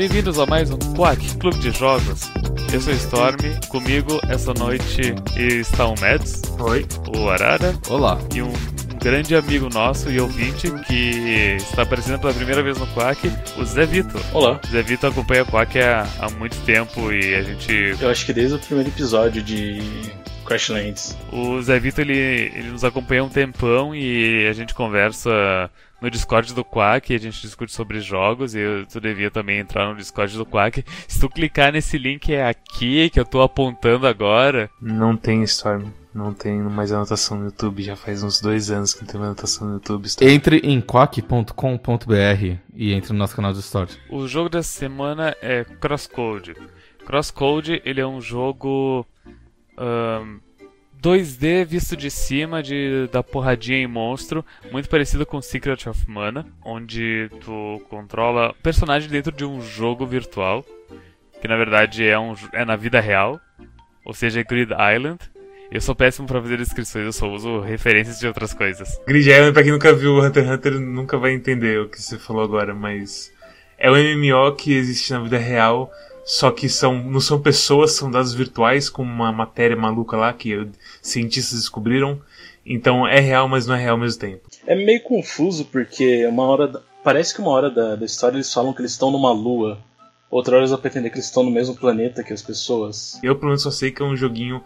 Bem-vindos a mais um Quack Clube de Jogos. Eu sou Storm, comigo essa noite está o Mads. Oi. O Arara. Olá. E um grande amigo nosso e ouvinte que está aparecendo pela primeira vez no Quack, o Zé Vitor. Olá. Zé Vitor acompanha o Quack há, há muito tempo e a gente. Eu acho que desde o primeiro episódio de Crashlands. O Zé Vitor ele, ele nos acompanha há um tempão e a gente conversa no Discord do Quack, a gente discute sobre jogos e tu devia também entrar no Discord do Quack. Se tu clicar nesse link é aqui que eu tô apontando agora. Não tem Storm. Não tem mais anotação no YouTube. Já faz uns dois anos que não tem anotação no YouTube. Storm. Entre em quack.com.br e entre no nosso canal do Discord. O jogo dessa semana é Crosscode. Crosscode ele é um jogo um, 2D visto de cima, de da porradinha em monstro, muito parecido com Secret of Mana, onde tu controla personagem dentro de um jogo virtual, que na verdade é, um, é na vida real, ou seja, é Grid Island. Eu sou péssimo pra fazer descrições, eu só uso referências de outras coisas. Grid Island, pra quem nunca viu Hunter x Hunter, nunca vai entender o que você falou agora, mas é um MMO que existe na vida real, só que são, não são pessoas, são dados virtuais com uma matéria maluca lá que cientistas descobriram. Então é real, mas não é real ao mesmo tempo. É meio confuso porque uma hora. Parece que uma hora da, da história eles falam que eles estão numa lua. Outra hora eles vão pretender que eles estão no mesmo planeta que as pessoas. Eu pelo menos só sei que é um joguinho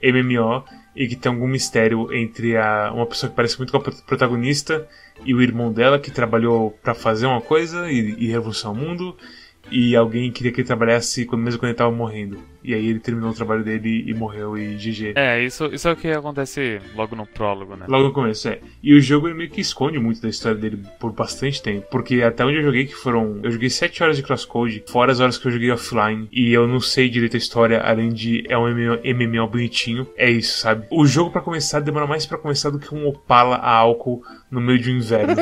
MMO e que tem algum mistério entre a, uma pessoa que parece muito com a protagonista e o irmão dela que trabalhou para fazer uma coisa e, e revolucionar o mundo e alguém queria que ele trabalhasse quando, mesmo quando ele tava morrendo. E aí ele terminou o trabalho dele e morreu e GG. É, isso, isso é o que acontece logo no prólogo, né? Logo no começo, é. E o jogo ele meio que esconde muito da história dele por bastante tempo. Porque até onde eu joguei, que foram. Eu joguei 7 horas de crosscode, fora as horas que eu joguei offline. E eu não sei direito a história, além de é um MMO, MMO bonitinho. É isso, sabe? O jogo para começar demora mais para começar do que um Opala a álcool no meio de um inverno.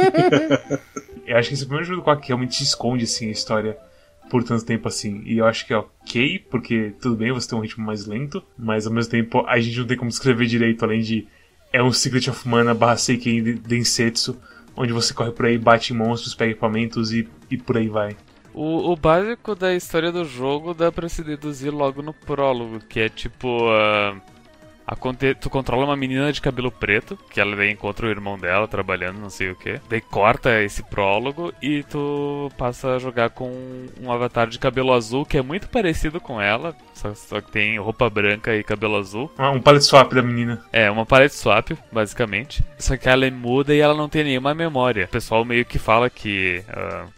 eu acho que esse é o primeiro jogo do qual que realmente esconde assim a história por tanto tempo assim. E eu acho que é ok, porque tudo bem você tem um ritmo mais lento, mas ao mesmo tempo a gente não tem como descrever direito, além de. É um Secret of Mana barra Seiken Densetsu, onde você corre por aí, bate monstros, pega equipamentos e, e por aí vai. O, o, básico da história do jogo dá pra se deduzir logo no prólogo, que é tipo. Uh tu controla uma menina de cabelo preto, que ela encontra o irmão dela trabalhando, não sei o que. Daí corta esse prólogo e tu passa a jogar com um avatar de cabelo azul que é muito parecido com ela, só, só que tem roupa branca e cabelo azul. Ah, um palette swap da menina. É, uma palette swap, basicamente. Só que ela é muda e ela não tem nenhuma memória. O pessoal meio que fala que uh,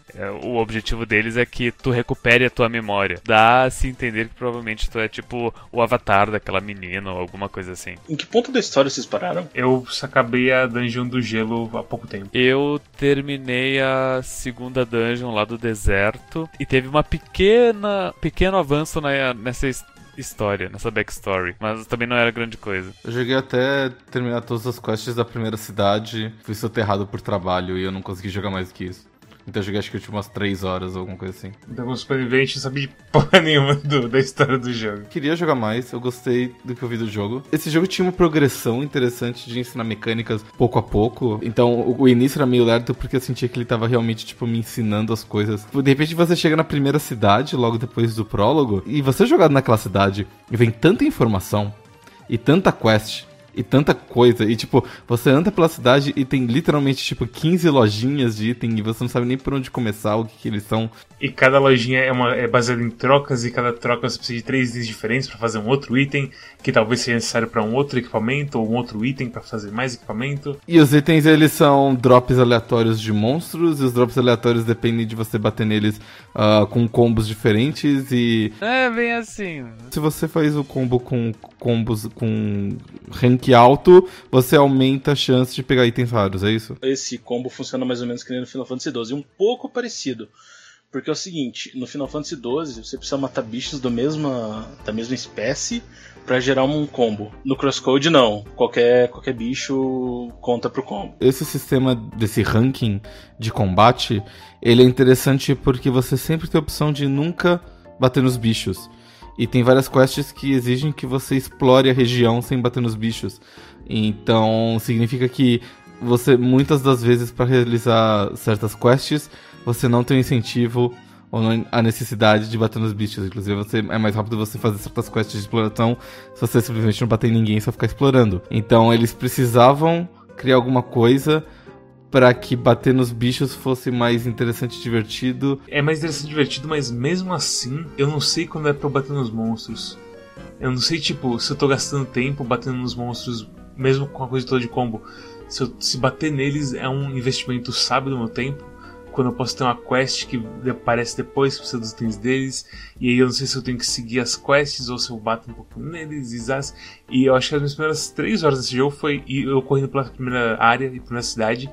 o objetivo deles é que tu recupere a tua memória. Dá a se entender que provavelmente tu é tipo o avatar daquela menina ou alguma coisa assim. Em que ponto da história vocês pararam? Eu acabei a dungeon do gelo há pouco tempo. Eu terminei a segunda dungeon lá do deserto e teve uma pequena pequeno avanço na, nessa história, nessa backstory. Mas também não era grande coisa. Eu joguei até terminar todas as quests da primeira cidade, fui soterrado por trabalho e eu não consegui jogar mais do que isso. Então eu joguei acho que tipo umas 3 horas ou alguma coisa assim. Então como supervivente não sabia porra nenhuma do, da história do jogo. Queria jogar mais, eu gostei do que eu vi do jogo. Esse jogo tinha uma progressão interessante de ensinar mecânicas pouco a pouco. Então o, o início era meio lerdo porque eu sentia que ele tava realmente tipo me ensinando as coisas. De repente você chega na primeira cidade, logo depois do prólogo, e você é jogado naquela cidade e vem tanta informação e tanta quest e tanta coisa. E, tipo, você anda pela cidade e tem literalmente, tipo, 15 lojinhas de item e você não sabe nem por onde começar, o que, que eles são. E cada lojinha é, uma, é baseada em trocas e cada troca você precisa de três itens diferentes para fazer um outro item, que talvez seja necessário para um outro equipamento ou um outro item para fazer mais equipamento. E os itens, eles são drops aleatórios de monstros e os drops aleatórios dependem de você bater neles uh, com combos diferentes e... É, bem assim. Se você faz o combo com combos com rank alto, você aumenta a chance de pegar itens raros, é isso? Esse combo funciona mais ou menos que nem no Final Fantasy XII, um pouco parecido. Porque é o seguinte, no Final Fantasy XII você precisa matar bichos do mesma, da mesma espécie para gerar um combo. No Crosscode não, qualquer, qualquer bicho conta pro combo. Esse sistema desse ranking de combate, ele é interessante porque você sempre tem a opção de nunca bater nos bichos. E tem várias quests que exigem que você explore a região sem bater nos bichos. Então, significa que você muitas das vezes para realizar certas quests, você não tem incentivo ou não há necessidade de bater nos bichos. Inclusive, você, é mais rápido você fazer certas quests de exploração se você simplesmente não bater em ninguém e só ficar explorando. Então, eles precisavam criar alguma coisa para que bater nos bichos fosse mais interessante e divertido. É mais interessante e divertido, mas mesmo assim, eu não sei quando é pra bater nos monstros. Eu não sei, tipo, se eu tô gastando tempo batendo nos monstros, mesmo com a coisa toda de combo. Se, eu, se bater neles é um investimento sábio do meu tempo. Quando eu posso ter uma quest que aparece depois, precisa dos itens deles. E aí eu não sei se eu tenho que seguir as quests ou se eu bato um pouco neles. E, e eu acho que as minhas primeiras três horas desse jogo foi eu correndo pela primeira área e primeira cidade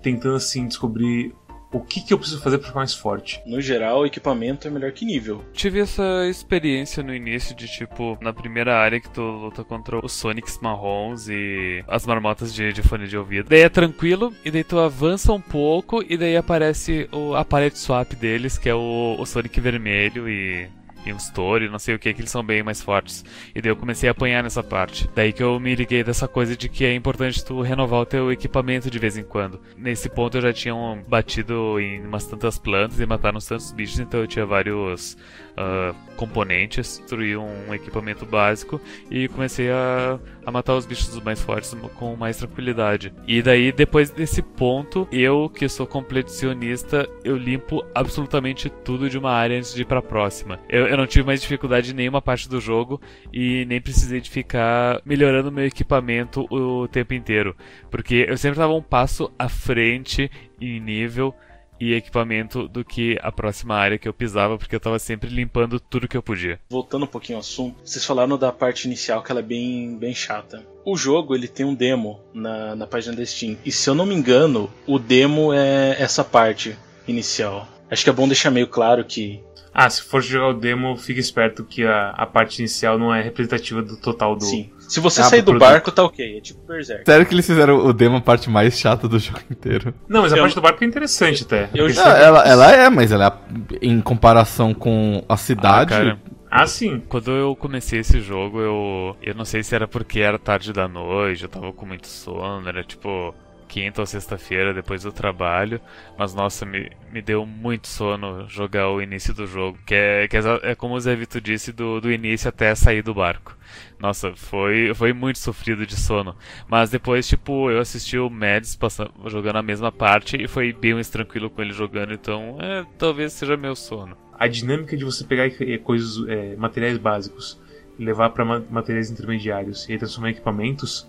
tentando assim descobrir o que, que eu preciso fazer para ficar mais forte. No geral, o equipamento é melhor que nível. Tive essa experiência no início de tipo, na primeira área que tu luta contra os Sonics marrons e as marmotas de, de fone de ouvido. Daí é tranquilo, e daí tu avança um pouco, e daí aparece o, a parede swap deles, que é o, o Sonic vermelho e e um story, não sei o que, que eles são bem mais fortes. E daí eu comecei a apanhar nessa parte. Daí que eu me liguei dessa coisa de que é importante tu renovar o teu equipamento de vez em quando. Nesse ponto eu já tinha batido em umas tantas plantas e mataram uns tantos bichos, então eu tinha vários uh, componentes, destruí um equipamento básico e comecei a, a matar os bichos mais fortes com mais tranquilidade. E daí, depois desse ponto, eu que sou completionista, eu limpo absolutamente tudo de uma área antes de ir pra próxima. Eu, eu não tive mais dificuldade em nenhuma parte do jogo e nem precisei de ficar melhorando meu equipamento o tempo inteiro. Porque eu sempre estava um passo à frente em nível e equipamento do que a próxima área que eu pisava, porque eu tava sempre limpando tudo que eu podia. Voltando um pouquinho ao assunto, vocês falaram da parte inicial que ela é bem, bem chata. O jogo ele tem um demo na, na página da Steam, e se eu não me engano, o demo é essa parte inicial. Acho que é bom deixar meio claro que ah, se for jogar o demo, fique esperto que a, a parte inicial não é representativa do total do. Sim. Se você ah, sair do produto. barco, tá ok. É tipo Berserk. Sério que eles fizeram o demo a parte mais chata do jogo inteiro? Não, mas a eu... parte do barco é interessante até. Eu não, ela, ela é, mas ela é em comparação com a cidade. Ah, cara. Ah, sim. Quando eu comecei esse jogo, eu. Eu não sei se era porque era tarde da noite, eu tava com muito sono, era tipo quinta ou sexta-feira depois do trabalho, mas nossa, me, me deu muito sono jogar o início do jogo, que é, que é, é como o Zé Vito disse, do, do início até sair do barco. Nossa, foi, foi muito sofrido de sono. Mas depois, tipo, eu assisti o Mads passando, jogando a mesma parte e foi bem mais tranquilo com ele jogando, então é, talvez seja meu sono. A dinâmica de você pegar coisas, é, materiais básicos, levar para materiais intermediários e transformar em equipamentos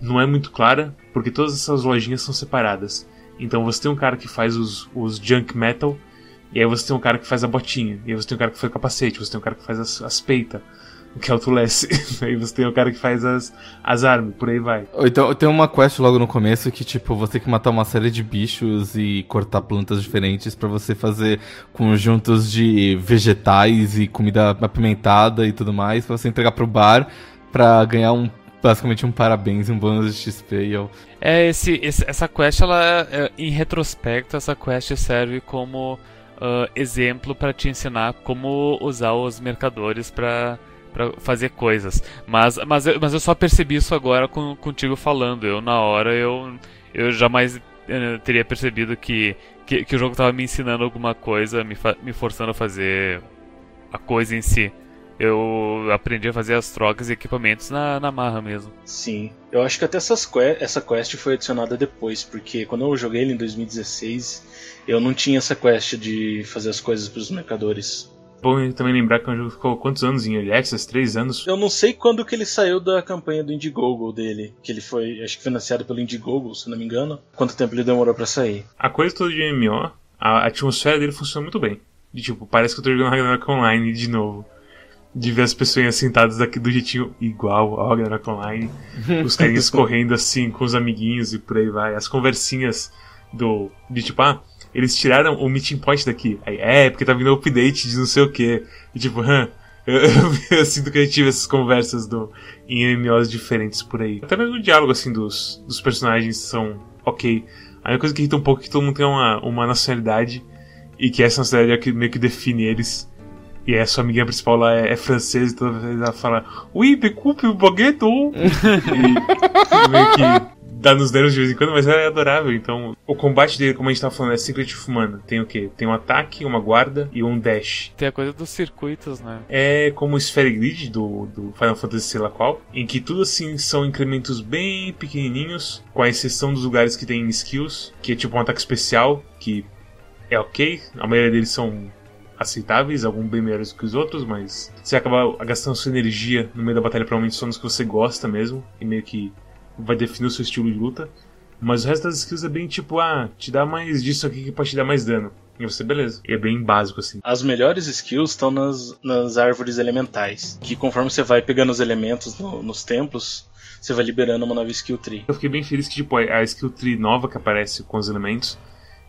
não é muito clara, porque todas essas lojinhas são separadas. Então você tem um cara que faz os, os junk metal, e aí você tem um cara que faz a botinha, e aí você tem um cara que faz o capacete, você tem um cara que faz as, as peitas, que é o Tulesse. aí você tem o cara que faz as, as armas, por aí vai. Então tem uma quest logo no começo que, tipo, você tem que matar uma série de bichos e cortar plantas diferentes para você fazer conjuntos de vegetais e comida apimentada e tudo mais, pra você entregar pro bar para ganhar um basicamente um parabéns, um bônus de XP e eu... É, esse, esse, essa quest, ela, é, em retrospecto, essa quest serve como uh, exemplo para te ensinar como usar os mercadores para para fazer coisas. Mas, mas, eu, mas eu só percebi isso agora com, contigo falando. Eu, na hora, eu, eu jamais eu teria percebido que, que, que o jogo estava me ensinando alguma coisa, me, me forçando a fazer a coisa em si eu aprendi a fazer as trocas e equipamentos na, na marra mesmo. Sim, eu acho que até essas que essa quest foi adicionada depois, porque quando eu joguei ele em 2016, eu não tinha essa quest de fazer as coisas para os mercadores. Bom também lembrar que o jogo ficou quantos anos em Early Access? Três anos? Eu não sei quando que ele saiu da campanha do Indiegogo dele, que ele foi, acho que financiado pelo Indiegogo, se não me engano. Quanto tempo ele demorou para sair? A coisa toda de MMO, a atmosfera dele funciona muito bem. De tipo, parece que eu tô jogando Ragnarok Online de novo de ver as pessoas sentadas daqui do jeitinho igual ao Ragnarok Online, os carinhas correndo assim com os amiguinhos e por aí vai, as conversinhas do de tipo, ah, eles tiraram o meeting point daqui. Aí, é, porque tá vindo update de não sei o que. E tipo, hã, eu, eu, eu, sinto que a gente tive essas conversas do, em MMOs diferentes por aí. Até mesmo o diálogo assim dos, dos personagens são ok. A única coisa que irrita um pouco é que todo mundo tem uma, uma nacionalidade e que essa nacionalidade é que meio que define eles. E a sua amiguinha principal lá é, é francesa e toda vez ela fala Oui, découpe o baguette! e meio que dá nos danos de vez em quando, mas é adorável. Então, o combate dele, como a gente tava falando, é of Mana. Tem o quê? Tem um ataque, uma guarda e um dash. Tem a coisa dos circuitos, né? É como o Sphere Grid do, do Final Fantasy sei lá qual, em que tudo assim são incrementos bem pequenininhos, com a exceção dos lugares que tem skills, que é tipo um ataque especial, que é ok, a maioria deles são aceitáveis, alguns bem melhores que os outros, mas você acaba gastando sua energia no meio da batalha provavelmente só nos que você gosta mesmo, e meio que vai definir o seu estilo de luta. Mas o resto das skills é bem tipo, ah, te dá mais disso aqui que pode te dar mais dano. E você, beleza. E é bem básico, assim. As melhores skills estão nas, nas árvores elementais. Que conforme você vai pegando os elementos no, nos templos, você vai liberando uma nova skill tree. Eu fiquei bem feliz que, tipo, a skill tree nova que aparece com os elementos,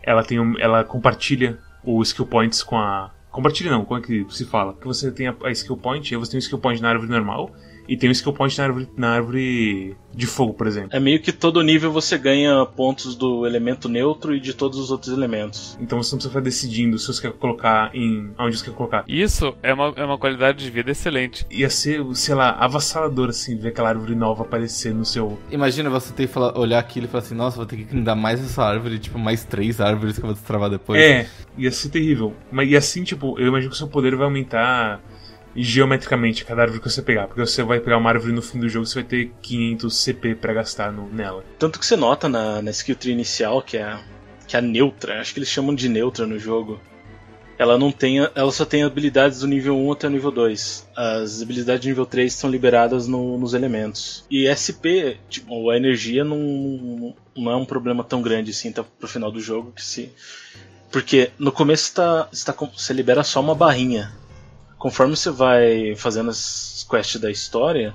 ela tem um, ela compartilha o skill points com a. Compartilha não, como é que se fala? Que você tem a, skill point, aí você tem o skill point na árvore normal, e tem um skill point na árvore, na árvore de fogo, por exemplo. É meio que todo nível você ganha pontos do elemento neutro e de todos os outros elementos. Então você não precisa ficar decidindo se você quer colocar em. onde você quer colocar. Isso é uma, é uma qualidade de vida excelente. Ia ser, sei lá, avassalador, assim, ver aquela árvore nova aparecer no seu. Imagina você ter que falar, olhar aquilo e falar assim, nossa, vou ter que dar mais essa árvore, tipo, mais três árvores que eu vou destravar depois. É, ia ser terrível. Mas e assim, tipo, eu imagino que o seu poder vai aumentar geometricamente cada árvore que você pegar. Porque você vai pegar uma árvore no fim do jogo, você vai ter 500 CP para gastar no, nela. Tanto que você nota na, na skill tree inicial, que é, que é a neutra, acho que eles chamam de neutra no jogo. Ela não tem, ela só tem habilidades do nível 1 até o nível 2. As habilidades do nível 3 são liberadas no, nos elementos. E SP, tipo, a energia não, não é um problema tão grande assim tá, pro final do jogo que se porque no começo tá, tá, você libera só uma barrinha conforme você vai fazendo as quests da história,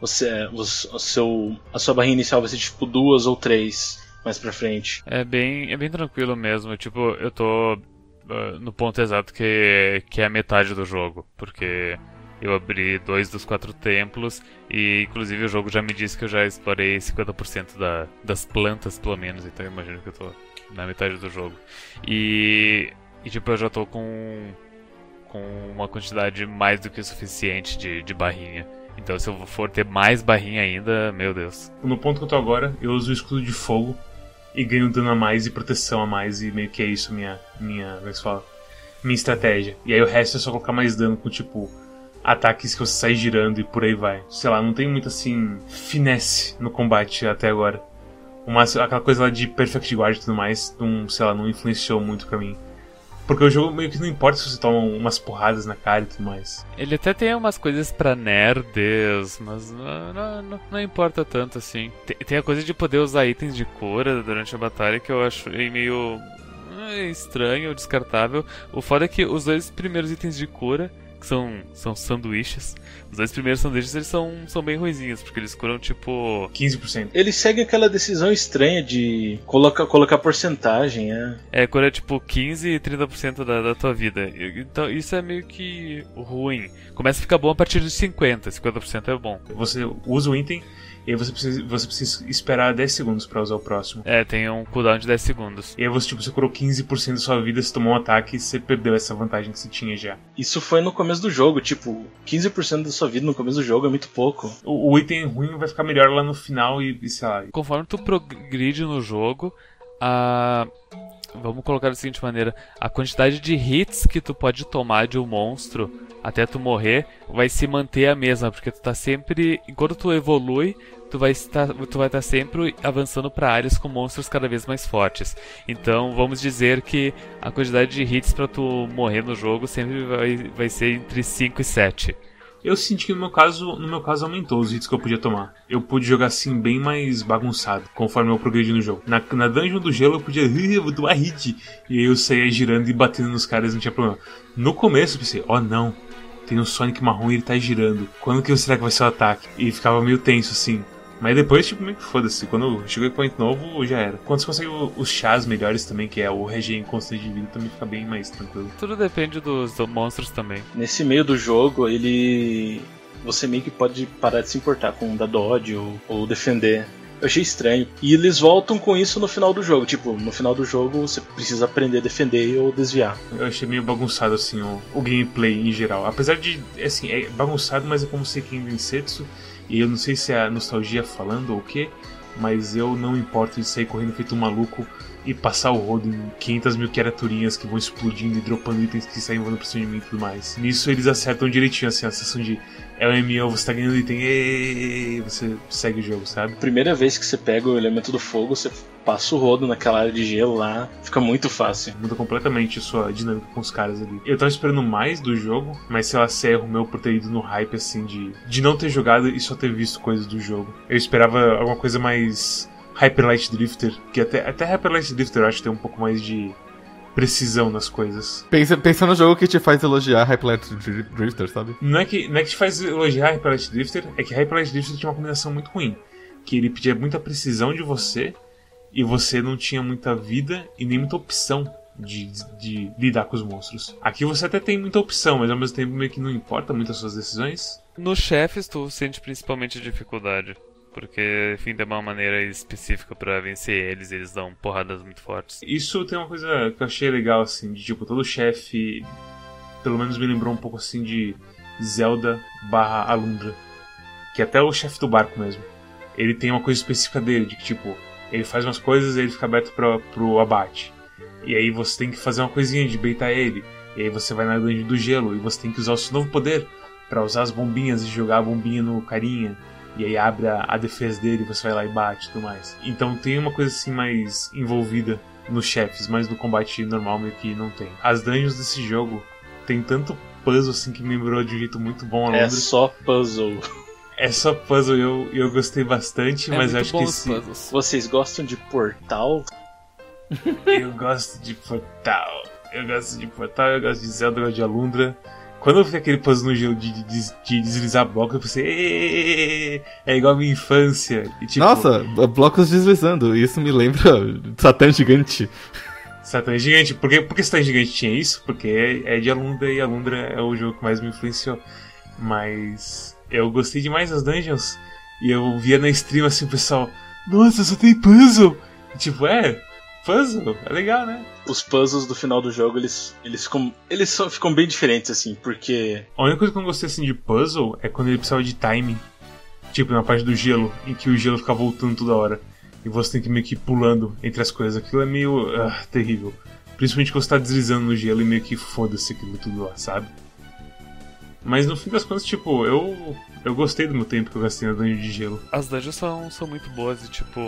você, o, o seu, a sua barrinha inicial vai ser tipo duas ou três mais pra frente. É bem, é bem tranquilo mesmo. Tipo, eu tô uh, no ponto exato que, que é a metade do jogo. Porque eu abri dois dos quatro templos e inclusive o jogo já me disse que eu já explorei 50% da, das plantas, pelo menos. Então eu imagino que eu tô na metade do jogo. E, e tipo, eu já tô com com uma quantidade mais do que suficiente de, de barrinha. Então se eu for ter mais barrinha ainda, meu Deus. No ponto que eu tô agora, eu uso o escudo de fogo e ganho dano a mais e proteção a mais e meio que é isso minha minha, como é que se fala? Minha estratégia. E aí o resto é só colocar mais dano com tipo ataques que você sai girando e por aí vai. Sei lá, não tem muito assim finesse no combate até agora. Uma, aquela coisa lá de Perfect Guard e tudo mais, não, sei lá, não influenciou muito pra mim. Porque o jogo meio que não importa se você toma umas porradas na cara e tudo mais. Ele até tem umas coisas pra nerds, mas não, não, não importa tanto assim. Tem, tem, a coisa de poder usar itens de cura durante a batalha que eu acho meio eh, estranho, descartável. O foda é que os dois primeiros itens de cura que são, são sanduíches. Os dois primeiros sanduíches eles são, são bem ruizinhos, porque eles curam tipo. 15%. Eles seguem aquela decisão estranha de colocar, colocar porcentagem, é. É, cura tipo 15 e 30% da, da tua vida. Então isso é meio que ruim. Começa a ficar bom a partir de 50%, 50% é bom. Você usa o item e aí você precisa, você precisa esperar 10 segundos para usar o próximo. É, tem um cooldown de 10 segundos. E aí você, tipo, você curou 15% da sua vida, você tomou um ataque e você perdeu essa vantagem que você tinha já. Isso foi no começo do jogo, tipo, 15% da sua vida no começo do jogo é muito pouco. O, o item ruim vai ficar melhor lá no final e, e sei lá. Conforme tu progride no jogo, a vamos colocar da seguinte maneira: a quantidade de hits que tu pode tomar de um monstro até tu morrer vai se manter a mesma, porque tu tá sempre, enquanto tu evolui, tu vai estar, tu vai estar sempre avançando para áreas com monstros cada vez mais fortes. Então, vamos dizer que a quantidade de hits para tu morrer no jogo sempre vai, vai ser entre 5 e 7. Eu senti que no meu caso, no meu caso aumentou os hits que eu podia tomar. Eu pude jogar assim bem mais bagunçado, conforme eu progredi no jogo. Na, na dungeon do gelo eu podia, vou tomar hit. E aí eu saía girando e batendo nos caras, não tinha problema. No começo eu pensei, oh não, tem um Sonic marrom e ele tá girando. Quando que será que vai ser o ataque? E ficava meio tenso assim. Mas depois, tipo, meio que foda-se. Quando chegou o point novo, já era. Quando você consegue os chás melhores também, que é o regen constante de vida, também fica bem mais tranquilo. Tudo depende dos monstros também. Nesse meio do jogo, ele. Você meio que pode parar de se importar com dar dodge ou, ou defender. Eu achei estranho. E eles voltam com isso no final do jogo. Tipo, no final do jogo você precisa aprender a defender ou desviar. Eu achei meio bagunçado, assim, o, o gameplay em geral. Apesar de, assim, é bagunçado, mas é como se King Densetsu e eu não sei se é a nostalgia falando ou o quê, mas eu não importo de sair correndo feito um maluco e passar o rodo em 500 mil criaturinhas que vão explodindo e dropando itens que saem voando por cima de mim e tudo mais. Nisso eles acertam direitinho, assim, a sensação de é o MMO, você tá ganhando item, e você segue o jogo, sabe? Primeira vez que você pega o elemento do fogo, você passa o rodo naquela área de gelo lá, fica muito fácil. Muda completamente a sua dinâmica com os caras ali. Eu tava esperando mais do jogo, mas sei lá, se é erro meu por ter ido no hype assim de, de não ter jogado e só ter visto coisas do jogo. Eu esperava alguma coisa mais Hyper Light Drifter, que até, até Hyper Light Drifter eu acho que tem um pouco mais de precisão nas coisas. Pensa, pensa no jogo que te faz elogiar Hyper Light Drifter, sabe? Não é, que, não é que te faz elogiar Hyper Light Drifter, é que Hyper Light Drifter tinha uma combinação muito ruim. Que ele pedia muita precisão de você e você não tinha muita vida e nem muita opção de, de, lidar com os monstros. Aqui você até tem muita opção, mas ao mesmo tempo meio que não importa muito as suas decisões. Nos chefes tu sente principalmente dificuldade. Porque, enfim, tem uma maneira específica para vencer eles, eles dão porradas muito fortes. Isso tem uma coisa que eu achei legal, assim, de tipo, todo chefe, pelo menos me lembrou um pouco assim de Zelda barra Alundra. Que até o chefe do barco mesmo. Ele tem uma coisa específica dele, de que tipo, ele faz umas coisas e ele fica aberto pro, pro abate. E aí você tem que fazer uma coisinha de beitar ele. E aí você vai na dungeon do gelo e você tem que usar o seu novo poder para usar as bombinhas e jogar a bombinha no carinha e aí abre a, a defesa dele, você vai lá e bate e tudo mais. Então tem uma coisa assim mais envolvida nos chefes, mas no combate normal meio que não tem. As dungeons desse jogo tem tanto puzzle assim que me lembrou de um jeito muito bom a É só puzzle. É só puzzle, eu, eu gostei bastante, é mas acho que sim. Vocês gostam de Portal? eu gosto de Portal. Eu gosto de Portal, eu gosto de Zelda, eu gosto de Alundra. Quando eu vi aquele puzzle no gelo de, de, de deslizar blocos, eu pensei, é igual a minha infância. E, tipo, Nossa, blocos deslizando, isso me lembra Satã Gigante. Satã Gigante, por que, por que Satã Gigante tinha isso? Porque é, é de Alundra e Alundra é o jogo que mais me influenciou. Mas eu gostei demais das dungeons e eu via na stream assim o pessoal, nossa, só tem puzzle! E, tipo, é, puzzle, é legal, né? Os puzzles do final do jogo, eles, eles ficam. Eles só ficam bem diferentes, assim, porque. A única coisa que eu não gostei assim de puzzle é quando ele precisava de timing. Tipo, na parte do gelo, em que o gelo fica voltando toda hora. E você tem que meio que ir pulando entre as coisas. Aquilo é meio uh, terrível. Principalmente quando você tá deslizando no gelo e meio que foda-se aquilo tudo lá, sabe? Mas no fim das contas, tipo, eu. Eu gostei do meu tempo que eu gastei na dungeon de gelo. As dungeons são, são muito boas e tipo.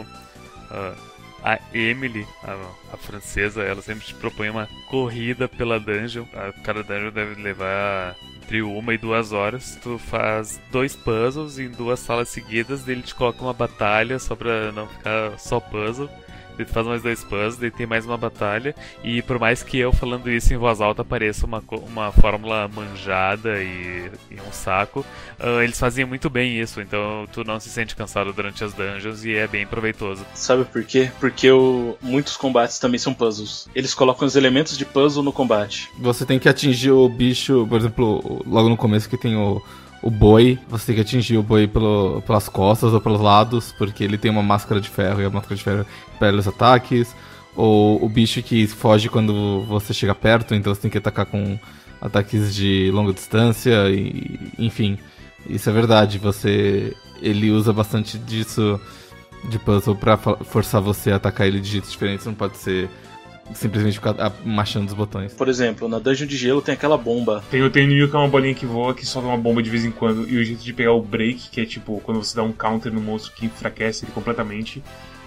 Uh a Emily, a, a, francesa, ela sempre te propõe uma corrida pela dungeon. A, cada dungeon deve levar entre uma e duas horas. Tu faz dois puzzles em duas salas seguidas, ele te coloca uma batalha só pra não ficar só puzzle. Daí tu faz mais dois puzzles, daí tem mais uma batalha. E por mais que eu falando isso em voz alta pareça uma, uma fórmula manjada e, e um saco, uh, eles fazem muito bem isso. Então tu não se sente cansado durante as dungeons e é bem proveitoso. Sabe por quê? Porque o, muitos combates também são puzzles. Eles colocam os elementos de puzzle no combate. Você tem que atingir o bicho, por exemplo, logo no começo que tem o o boi, você tem que atingir o boi pelo, pelas costas ou pelos lados, porque ele tem uma máscara de ferro e a máscara de ferro pega os ataques. Ou o bicho que foge quando você chega perto, então você tem que atacar com ataques de longa distância, e, enfim. Isso é verdade, você. Ele usa bastante disso de puzzle pra forçar você a atacar ele de jeitos diferentes, não pode ser simplesmente ficar machando os botões. Por exemplo, na Dungeon de Gelo tem aquela bomba. Tem o inimigo que é uma bolinha que voa, que solta uma bomba de vez em quando. E o jeito de pegar o break, que é tipo quando você dá um counter no monstro que enfraquece ele completamente,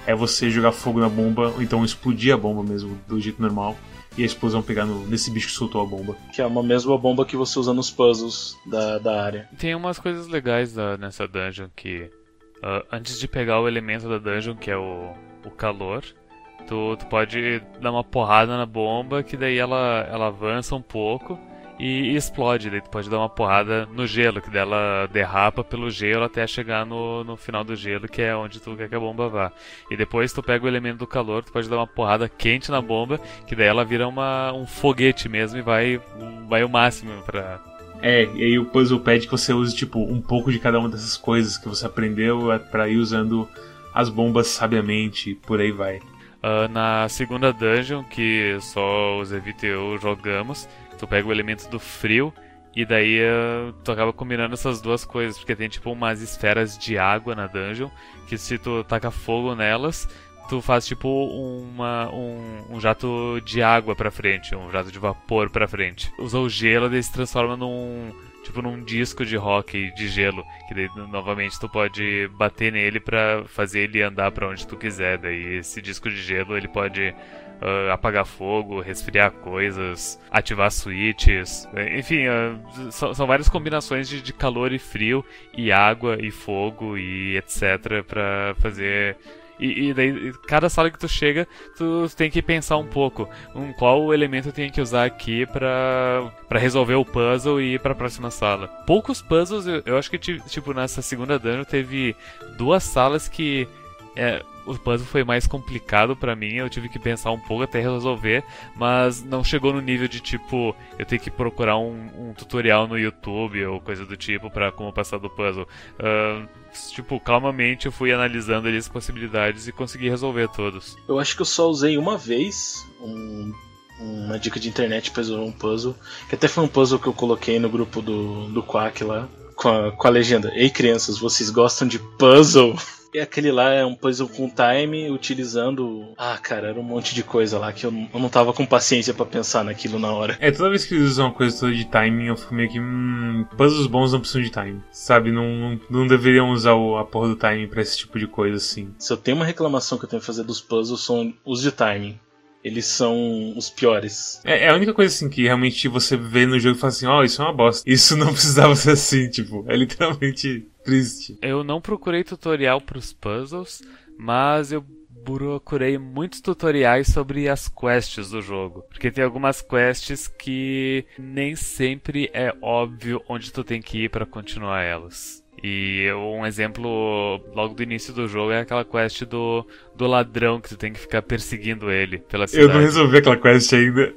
é você jogar fogo na bomba, ou então explodir a bomba mesmo, do jeito normal. E a explosão pegar no, nesse bicho que soltou a bomba. Que é uma mesma bomba que você usa nos puzzles da, da área. Tem umas coisas legais da, nessa dungeon que. Uh, antes de pegar o elemento da dungeon, que é o, o calor, Tu, tu pode dar uma porrada na bomba, que daí ela, ela avança um pouco e, e explode. Daí tu pode dar uma porrada no gelo, que daí ela derrapa pelo gelo até chegar no, no final do gelo, que é onde tu quer que a bomba vá. E depois tu pega o elemento do calor, tu pode dar uma porrada quente na bomba, que daí ela vira uma, um foguete mesmo e vai, vai o máximo pra, é, e aí o puzzle pede que você use, tipo, um pouco de cada uma dessas coisas que você aprendeu para ir usando as bombas sabiamente, por aí vai. Uh, na segunda dungeon, que só os Evite e eu jogamos, tu pega o elemento do frio E daí uh, tu acaba combinando essas duas coisas, porque tem tipo umas esferas de água na dungeon, que se tu taca fogo nelas, tu faz tipo uma, um, um jato de água pra frente, um jato de vapor pra frente. Usa o gelo, daí se transforma num tipo num disco de rock de gelo, que daí novamente tu pode bater nele para fazer ele andar para onde tu quiser. Daí esse disco de gelo ele pode uh, apagar fogo, resfriar coisas, ativar switches, enfim, uh, são, são, várias combinações de, de calor e frio e água e fogo e etc para fazer e, e, daí, cada sala que tu chega, tu tem que pensar um pouco um, qual elemento eu tenho que usar aqui pra, pra resolver o puzzle e ir pra próxima sala. Poucos puzzles, eu, eu acho que, tipo, nessa segunda dungeon teve duas salas que. É, o puzzle foi mais complicado para mim, eu tive que pensar um pouco até resolver, mas não chegou no nível de tipo, eu ter que procurar um, um tutorial no YouTube ou coisa do tipo para como passar do puzzle. Uh, tipo, calmamente eu fui analisando ali as possibilidades e consegui resolver todos. Eu acho que eu só usei uma vez um, uma dica de internet para resolver um puzzle, que até foi um puzzle que eu coloquei no grupo do, do Quack lá, com a, com a legenda: Ei crianças, vocês gostam de puzzle? E aquele lá é um puzzle com time utilizando. Ah, cara, era um monte de coisa lá que eu, eu não tava com paciência para pensar naquilo na hora. É, toda vez que eles usam uma coisa toda de timing, eu fico meio que. Hum, puzzles bons não precisam de time. Sabe? Não, não, não deveriam usar o, a porra do timing pra esse tipo de coisa assim. Se eu tenho uma reclamação que eu tenho que fazer dos puzzles, são os de timing eles são os piores. É, é, a única coisa assim que realmente você vê no jogo e fala assim, ó, oh, isso é uma bosta. Isso não precisava ser assim, tipo, é literalmente triste. Eu não procurei tutorial pros puzzles, mas eu procurei muitos tutoriais sobre as quests do jogo. Porque tem algumas quests que nem sempre é óbvio onde tu tem que ir para continuar elas. E um exemplo logo do início do jogo é aquela quest do, do ladrão que tu tem que ficar perseguindo ele pela cidade. Eu não resolvi aquela quest ainda.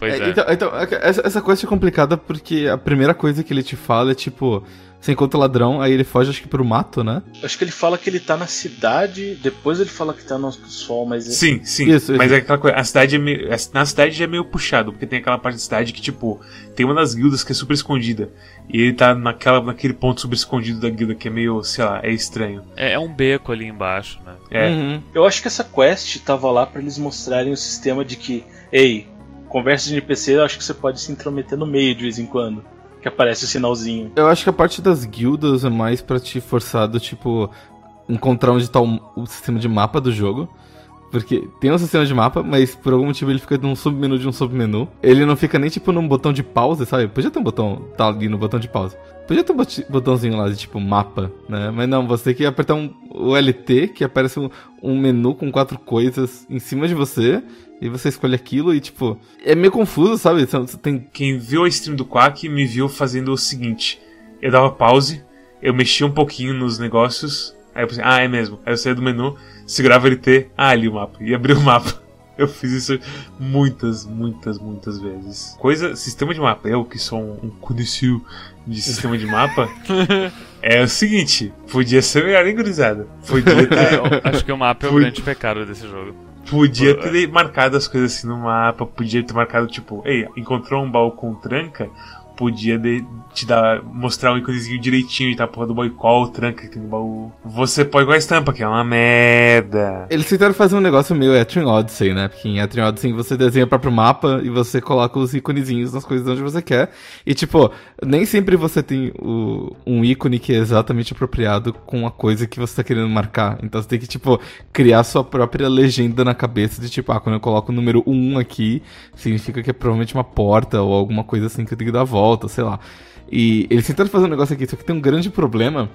Pois é. é. Então, então, essa, essa quest é complicada porque a primeira coisa que ele te fala é tipo você encontra o ladrão, aí ele foge, acho que pro mato, né? Acho que ele fala que ele tá na cidade, depois ele fala que tá no sol, mas. Sim, sim. Isso, mas isso. é aquela coisa. A cidade é meio. Na cidade já é meio puxado, porque tem aquela parte da cidade que, tipo, tem uma das guildas que é super escondida. E ele tá naquela, naquele ponto super escondido da guilda que é meio, sei lá, é estranho. É, é um beco ali embaixo, né? É. Uhum. Eu acho que essa quest tava lá para eles mostrarem o sistema de que, ei, conversa de NPC, eu acho que você pode se intrometer no meio de vez em quando que aparece o sinalzinho. Eu acho que a parte das guildas é mais para te forçar do tipo encontrar onde tá o, o, sistema de mapa do jogo. Porque tem um sistema de mapa, mas por algum motivo ele fica num submenu de um submenu. Ele não fica nem tipo num botão de pause, sabe? Podia ter um botão, tá ali no botão de pause. Podia ter um botãozinho lá de tipo mapa, né? Mas não, você tem que apertar um, o LT, que aparece um, um menu com quatro coisas em cima de você. E você escolhe aquilo e, tipo, é meio confuso, sabe? Você tem... Quem viu a stream do Quack me viu fazendo o seguinte: eu dava pause, eu mexia um pouquinho nos negócios, aí eu pensei, ah, é mesmo. Aí eu saía do menu, segurava LT, ah, ali o mapa, e abria o mapa. Eu fiz isso muitas, muitas, muitas vezes. Coisa, sistema de mapa. Eu que sou um, um conhecido de sistema de mapa, é o seguinte: podia ser melhor, hein, gurizada? Podia ter. É, acho que o mapa é o grande pecado desse jogo. Podia ter marcado as coisas assim no mapa, podia ter marcado tipo, ei, encontrou um baú com tranca, podia de, te dar, mostrar um íconezinho direitinho e tá porra do boicol, tranca que tem no baú. Você pode com a estampa, que é uma merda. Eles tentaram fazer um negócio meio Etrian Odyssey, né? Porque em Etrian Odyssey você desenha o próprio mapa e você coloca os íconezinhos nas coisas onde você quer. E tipo, nem sempre você tem o, um ícone que é exatamente apropriado com a coisa que você tá querendo marcar. Então você tem que, tipo, criar sua própria legenda na cabeça de tipo, ah, quando eu coloco o número 1 aqui, significa que é provavelmente uma porta ou alguma coisa assim que eu tenho que dar a volta, sei lá. E eles tentaram fazer um negócio aqui, só que tem um grande problema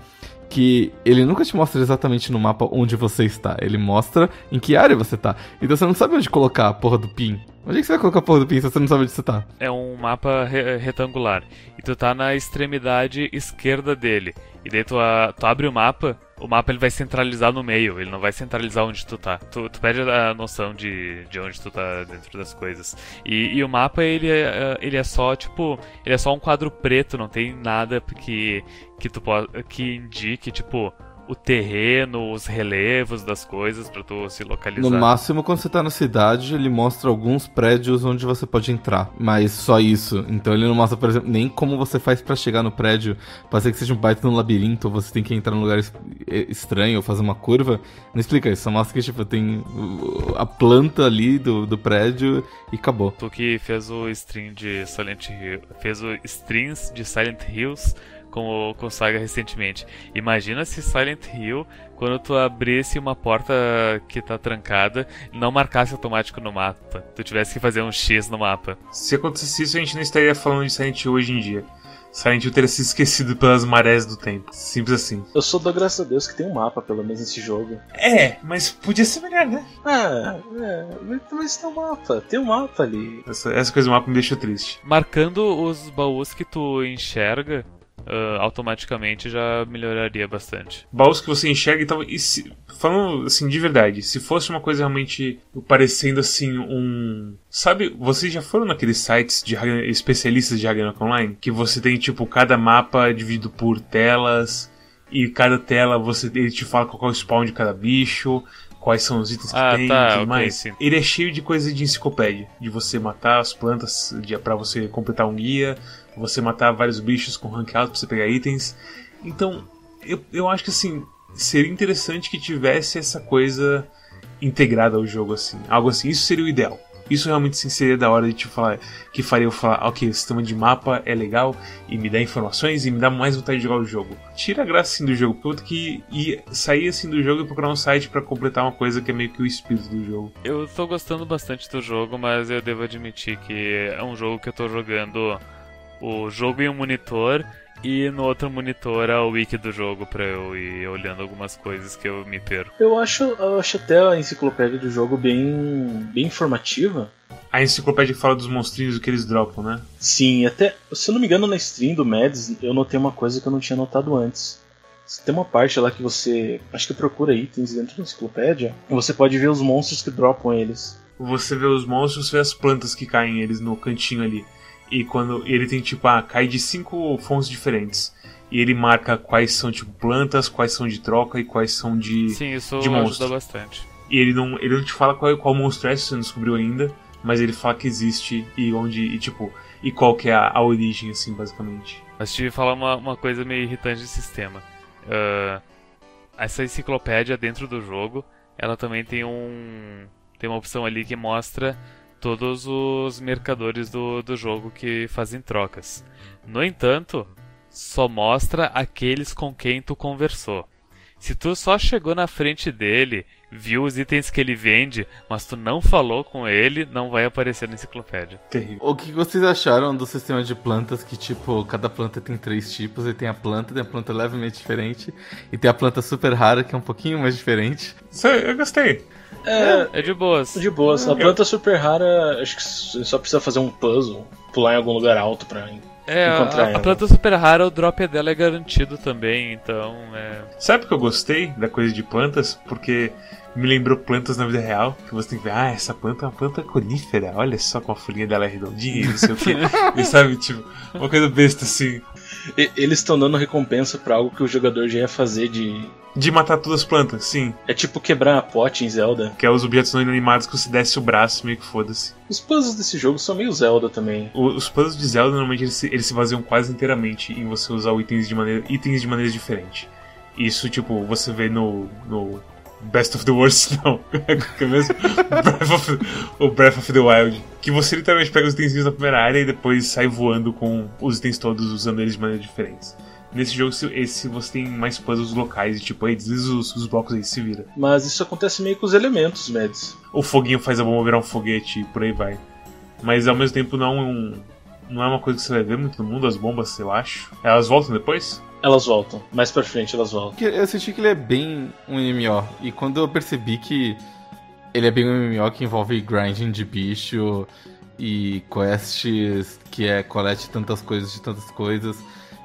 que ele nunca te mostra exatamente no mapa onde você está. Ele mostra em que área você está. Então você não sabe onde colocar a porra do pin. Onde é que você vai colocar a porra do pin se você não sabe onde você está? É um mapa re retangular. E tu tá na extremidade esquerda dele. E daí tu, a, tu abre o mapa o mapa ele vai centralizar no meio, ele não vai centralizar onde tu tá. Tu, tu perde a noção de, de onde tu tá dentro das coisas. E, e o mapa ele é, ele é só tipo, ele é só um quadro preto, não tem nada que que tu que indique tipo o terreno, os relevos das coisas pra tu se localizar. No máximo, quando você tá na cidade, ele mostra alguns prédios onde você pode entrar. Mas só isso. Então ele não mostra, por exemplo, nem como você faz pra chegar no prédio. Pode ser que seja um baita no labirinto, ou você tem que entrar num lugar es- estranho, ou fazer uma curva. Não explica isso, só mostra que, tipo, tem a planta ali do, do prédio e acabou. Tu que fez o stream de Silent Hill, fez o streams de Silent Hills com o com Saga recentemente. Imagina se Silent Hill, quando tu abrisse uma porta que tá trancada, não marcasse automático no mapa. Tu tivesse que fazer um X no mapa. Se acontecesse isso, a gente não estaria falando de Silent Hill hoje em dia. Silent Hill teria sido esquecido pelas marés do tempo. Simples assim. Eu só dou graças a Deus que tem um mapa, pelo menos, nesse jogo. É, mas podia ser melhor, né? Ah, é, mas- mas tem um mapa, tem um mapa ali. Essa, essa coisa do mapa me deixou triste. Marcando os baús que tu enxerga, ah, automaticamente já melhoraria bastante. Baús que você enxerga e tal. E se- falando assim, de verdade, se fosse uma coisa realmente parecendo assim um. Sabe, vocês já foram naqueles sites de especialistas de Ragnarok Online? Que você tem, tipo, cada mapa dividido por telas. E cada tela você ele te fala qual é o spawn de cada bicho, quais são os itens que Ah, tem tá, e tudo mais. sim. Ele é cheio de coisa de enciclopédia. De você matar as plantas pra você completar um guia, você matar vários bichos com rank alto pra você pegar itens. Então, eu, eu acho que assim, seria interessante que tivesse essa coisa integrada ao jogo, assim. Algo assim, isso seria o ideal. Isso realmente sim seria da hora de te falar, que faria eu falar, ok, o sistema de mapa é legal e me dá informações e me dá mais vontade de jogar o jogo. Tira a graça assim do jogo, porque eu que ir, sair assim do jogo e procurar um site pra completar uma coisa que é meio que o espírito do jogo. Eu tô gostando bastante do jogo, mas eu devo admitir que é um jogo que eu tô jogando o jogo em um monitor e no outro monitor a wiki do jogo pra eu ir olhando algumas coisas que eu me perco. Eu acho, eu acho até a enciclopédia do jogo bem, bem informativa. A enciclopédia que fala dos monstrinhos e o que eles dropam, né? Sim, até, se eu não me engano, na stream do Mads, eu notei uma coisa que eu não tinha notado antes. Tem uma parte lá que você, acho que procura itens dentro da enciclopédia, e você pode ver os monstros que dropam eles. Você vê os monstros, vê as plantas que caem eles no cantinho ali. E quando ele tem tipo, ah, cai de cinco fontes diferentes. E ele marca quais são tipo plantas, quais são de troca e quais são de. Sim, isso de ajuda monstro. bastante. E ele não, ele não te fala qual, qual monstro é, se você não descobriu ainda. Mas ele fala que existe e onde. E tipo, e qual que é a, a origem, assim, basicamente. Mas tive que falar uma, uma coisa meio irritante do sistema. Ah, essa enciclopédia dentro do jogo, ela também tem um. Tem uma opção ali que mostra todos os mercadores do, do jogo que fazem trocas. No entanto, só mostra aqueles com quem tu conversou. Se tu só chegou na frente dele, viu os itens que ele vende, mas tu não falou com ele, não vai aparecer na enciclopédia. Terrível. O que vocês acharam do sistema de plantas que, tipo, cada planta tem três tipos e tem a planta, tem a planta levemente diferente e tem a planta super rara que é um pouquinho mais diferente. Isso eu eu gostei. É, É de boas. de boas. A planta super rara, acho que você só precisa fazer um puzzle, pular em algum lugar alto pra. É, a, encontrar a ela. planta super rara, o drop dela é garantido também, então é. Sabe que eu gostei da coisa de plantas? Porque me lembrou plantas na vida real. Que você tem que ver, ah, essa planta é uma planta conífera. Olha só como a folhinha dela é redondinha e não sei o que. e sabe, tipo, uma coisa besta assim. Eles estão dando recompensa pra algo que o jogador já ia fazer de. De matar todas as plantas, sim. É tipo quebrar a pote em Zelda. Que é os objetos não inanimados que você desce o braço, meio que foda-se. Os puzzles desse jogo são meio Zelda também. O- Os puzzles de Zelda normalmente eles se, eles se baseiam quase inteiramente em você usar itens de maneira, itens de maneira diferente. Isso, tipo, você vê no, no Best of the Worst, não. é mesmo? Breath of, o Breath of the Wild. Que você literalmente pega os itens na primeira área e depois sai voando com os itens todos usando eles de maneiras diferentes. Nesse jogo, se- esse você tem mais puzzles locais, e tipo, aí desliza os, os blocos aí se vira. Mas isso acontece meio com os elementos, Mads. O foguinho faz a bomba virar um foguete e por aí vai. Mas ao mesmo tempo não é um. Não é uma coisa que você vai ver muito no mundo, as bombas, eu acho. Elas voltam depois? Elas voltam. Mais pra frente elas voltam. Eu senti que ele é bem um MMO. E quando eu percebi que ele é bem um MMO que envolve grinding de bicho e quests que é colete tantas coisas de tantas coisas,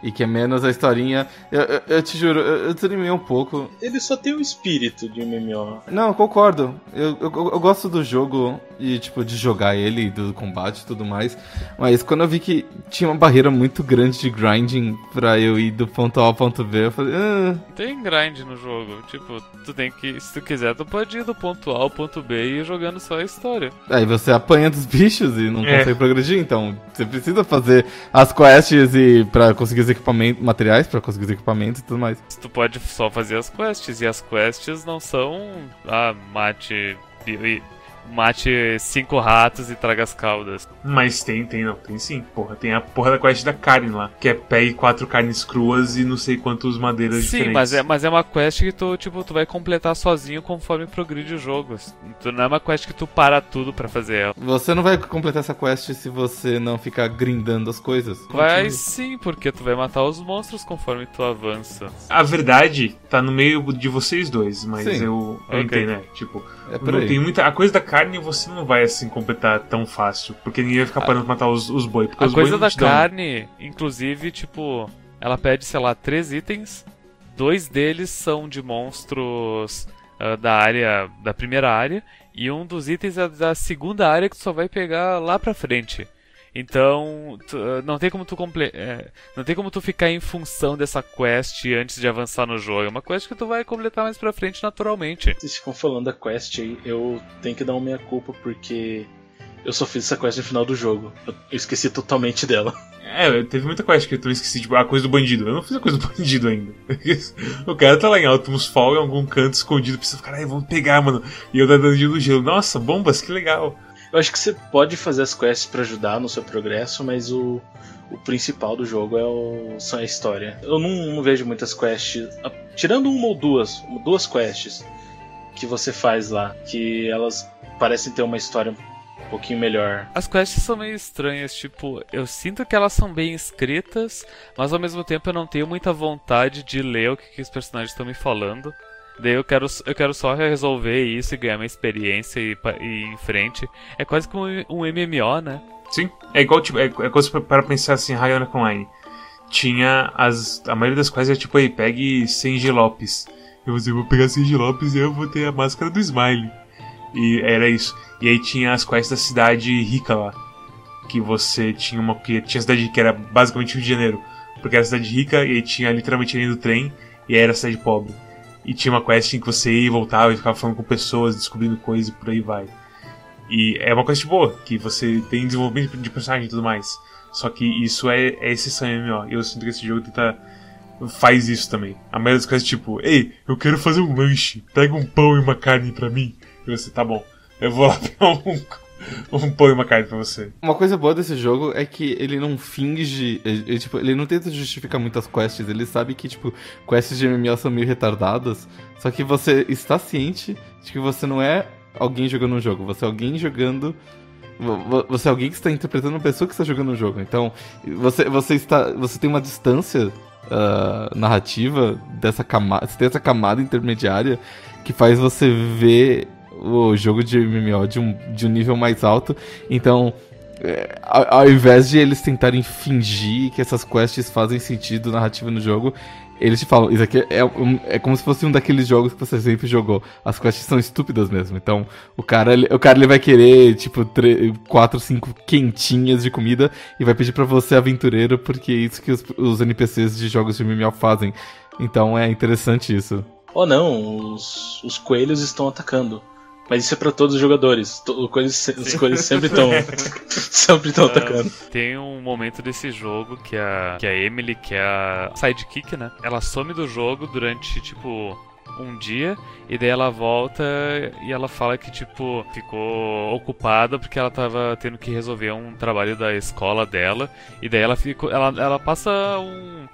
e que é menos a historinha. Eu, eu, eu te juro, eu, eu desanimei um pouco. Ele só tem o espírito de MMO. Não, concordo. Eu, eu, eu gosto do jogo e, tipo, de jogar ele, do combate e tudo mais. Mas quando eu vi que tinha uma barreira muito grande de grinding pra eu ir do ponto A ao ponto B, eu falei. Ah. Tem grind no jogo. Tipo, tu tem que. Se tu quiser, tu pode ir do ponto A ao ponto B e ir jogando só a história. Aí você apanha dos bichos e não É. consegue progredir, então você precisa fazer as quests e para conseguir os equipamentos, materiais para conseguir os equipamentos e tudo mais. Tu pode só fazer as quests. E as quests não são. Ah, mate. Mate cinco ratos e traga as caudas. Mas tem, tem, não, tem sim. Porra, tem a porra da quest da carne lá, que é pegue quatro carnes cruas e não sei quantos madeiras Sim, diferentes. mas é, mas é uma quest que tu, tipo, tu vai completar sozinho conforme progride o jogo. Tu não é uma quest que tu para tudo pra fazer ela. Você não vai completar essa quest se você não ficar grindando as coisas. Vai Continue. sim, porque tu vai matar os monstros conforme tu avança. A verdade tá no meio de vocês dois, mas Sim. eu, eu Ok. entendo, né? Tipo, É não aí. tem muita. A coisa da carne você não vai assim completar tão fácil, porque ninguém vai ficar parando pra matar os, os boi. Porque A os coisa da te dão- carne, inclusive, tipo, ela pede, sei lá, três itens. Dois deles são de monstros ah, da área, da primeira área, e um dos itens é da segunda área que tu só vai pegar lá pra frente. Então, tu- ah, não tem como tu comple é, não tem como tu ficar em função dessa quest antes de avançar no jogo. É uma quest que tu vai completar mais pra frente naturalmente. Vocês ficam falando da quest aí, eu tenho que dar uma meia culpa porque eu só fiz essa quest no final do jogo. Eu, esqueci totalmente dela. É, teve muita quest que eu também esqueci, tipo, a coisa do bandido. Eu não fiz a coisa do bandido ainda. o cara tá lá em Altumos Fall, em algum canto escondido, precisa ficar, ai, vamos pegar, mano. E eu dando no gelo. Nossa, bombas, que legal. Eu acho que você pode fazer as quests pra ajudar no seu progresso, mas o, o principal do jogo é o, a história. Eu não, não vejo muitas quests, a- tirando uma ou duas, duas quests que você faz lá, que elas parecem ter uma história um pouquinho melhor. As quests são meio estranhas, tipo, eu sinto que elas são bem escritas, mas ao mesmo tempo eu não tenho muita vontade de ler o que, que os personagens estão me falando. Daí eu quero, eu quero só resolver isso e ganhar uma experiência e, e em frente. É quase como um MMO, né? Sim, é igual, tipo, é, é coisa para pensar assim, Rayana Online. Tinha as. A maioria das quais é tipo, aí, pegue 100 Lopes. Eu vou dizer, vou pegar 100 Lopes e eu vou ter a máscara do Smile. E era isso. E aí tinha as quests da cidade rica lá. Que você tinha uma. Que tinha a cidade que era basicamente Rio de Janeiro. Porque era cidade rica e aí tinha literalmente a linha do trem. E aí era cidade pobre. E tinha uma quest em que você ia e voltava e ficava falando com pessoas, descobrindo coisas e por aí vai. E é uma quest boa, que você tem desenvolvimento de personagem e tudo mais. Só que isso é, é exceção em MMO. Eu sinto que esse jogo tenta. faz isso também. A maioria das coisas tipo, ei, eu quero fazer um lanche, pega um pão e uma carne pra mim. E você, tá bom, eu vou lá pegar um, um pão e uma carne pra você. Uma coisa boa desse jogo é que ele não finge. Ele, ele, tipo, ele não tenta justificar muitas quests. Ele sabe que, tipo, quests de MMO são meio retardadas. Só que você está ciente de que você não é alguém jogando um jogo. Você é alguém jogando. vo- vo- Você é alguém que está interpretando uma pessoa que está jogando um jogo. Então, você, você está. Você tem uma distância ah, narrativa dessa camada. Você tem essa camada intermediária que faz você ver o jogo de MMO de um, de um nível mais alto. Então, é, ao, ao invés de eles tentarem fingir que essas quests fazem sentido narrativo no jogo, eles te falam, isso aqui é, um- é como se fosse um daqueles jogos que você sempre jogou. As quests são estúpidas mesmo. Então, o cara, ele, o cara ele vai querer, tipo, 4, 5 quentinhas de comida e vai pedir pra você, aventureiro, porque é isso que os, os NPCs de jogos de MMO fazem. Então é interessante isso. Ou não, os, os coelhos estão atacando. Mas isso é pra todos os jogadores. Os coelhos sempre estão sempre estão atacando. Tem um momento desse jogo que a, que a Emily, que é a sidekick, né? Ela some do jogo durante, tipo, um dia, e daí ela volta e ela fala que, tipo, ficou ocupada porque ela tava tendo que resolver um trabalho da escola dela, e daí ela ficou. Ela, ela passa um.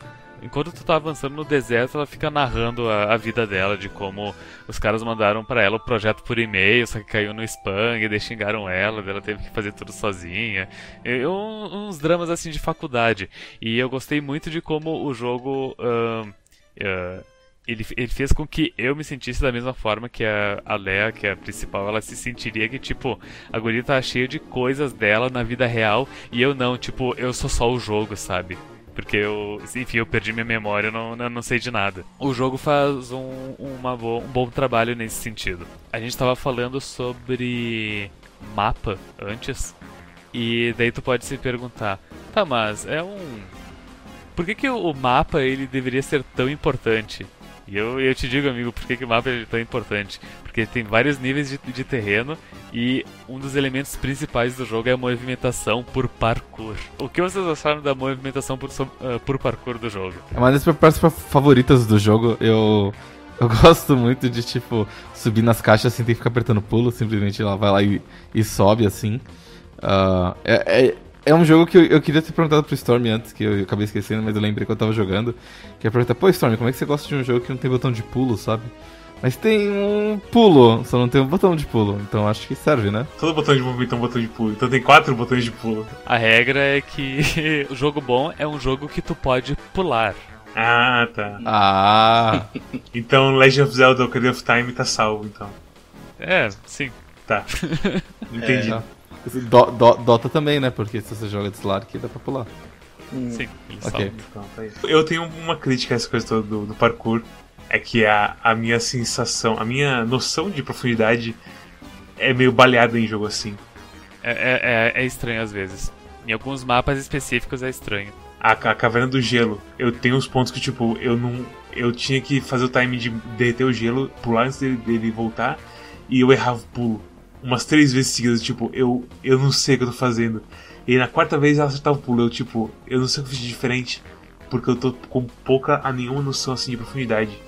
Enquanto tu tá avançando no deserto, ela fica narrando a, a vida dela, de como os caras mandaram pra ela o projeto por e-mail, só que caiu no spam, e xingaram ela, ela teve que fazer tudo sozinha. Uns dramas assim de faculdade. E eu gostei muito de como o jogo. ahn, ah, ele, ele fez com que eu me sentisse da mesma forma que a, a Lea, que é a principal, ela se sentiria que, tipo, a guria tá cheia de coisas dela na vida real e eu não, tipo, eu sou só o jogo, sabe? Porque eu, enfim, eu perdi minha memória, eu não, eu não sei de nada. O jogo faz um, uma bo um bom trabalho nesse sentido. A gente estava falando sobre mapa antes, e daí tu pode se perguntar, tá, mas é um. Por que, que o mapa ele deveria ser tão importante? E eu, eu te digo, amigo, por que, que o mapa é tão importante? Porque tem vários níveis de, de terreno e um dos elementos principais do jogo é a movimentação por parkour. O que vocês acharam da movimentação por, uh, por parkour do jogo? É uma das partes favoritas do jogo. Eu. Eu gosto muito de, tipo, subir nas caixas sem ter que ficar apertando pulo, simplesmente ela vai lá e, e sobe assim. Uh, é, é, é, um jogo que eu, eu, queria ter perguntado pro Storm antes, que eu, eu acabei esquecendo, mas eu lembrei que eu tava jogando. Que é perguntar, pô, Storm, como é que você gosta de um jogo que não tem botão de pulo, sabe? Mas tem um pulo, só não tem um botão de pulo. Então acho que serve, né? Todo botão de movimento tem um botão de pulo. Então tem quatro botões de pulo. A regra é que o jogo bom é um jogo que tu pode pular. Ah, tá. Ah. então Legend of Zelda Ocarina of Time tá salvo, então. É, sim. Tá. Entendi. É. Do, do, Dota também, né? Porque se você joga de Slark, dá pra pular. Sim, okay. Tá eu tenho uma crítica a essa coisa toda do, do parkour é que a, a minha sensação, a minha noção de profundidade é meio baleada em jogo assim. É, é, é, é estranho às vezes. Em alguns mapas específicos é estranho. A, a caverna do gelo, eu tenho uns pontos que, tipo, eu não. Eu tinha que fazer o time de derreter o gelo, pular antes dele, dele voltar, e eu errava o pulo. Umas três vezes seguidas, tipo, eu, eu não sei o que eu tô fazendo. E na quarta vez ela acertava o pulo, eu, tipo, eu não sei o que eu fiz diferente, porque eu tô com pouca a nenhuma noção assim de profundidade.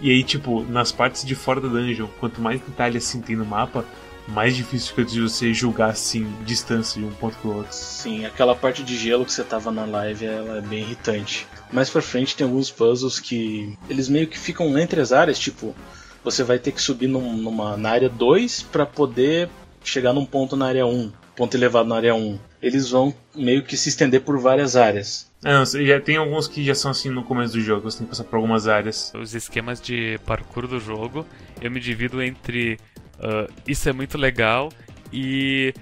E aí, tipo, nas partes de fora da dungeon, quanto mais detalhe assim tem no mapa, mais difícil fica de você julgar assim distância de um ponto pro outro. Sim, aquela parte de gelo que você tava na live, ela é bem irritante. Mais pra frente tem alguns puzzles que eles meio que ficam entre as áreas, tipo, você vai ter que subir num, numa, na área 2 para poder chegar num ponto na área 1, ponto elevado na área 1. Eles vão meio que se estender por várias áreas. Não, já tem alguns que já são assim no começo do jogo, você tem que passar por algumas áreas. Os esquemas de parkour do jogo, eu me divido entre uh, isso é muito legal e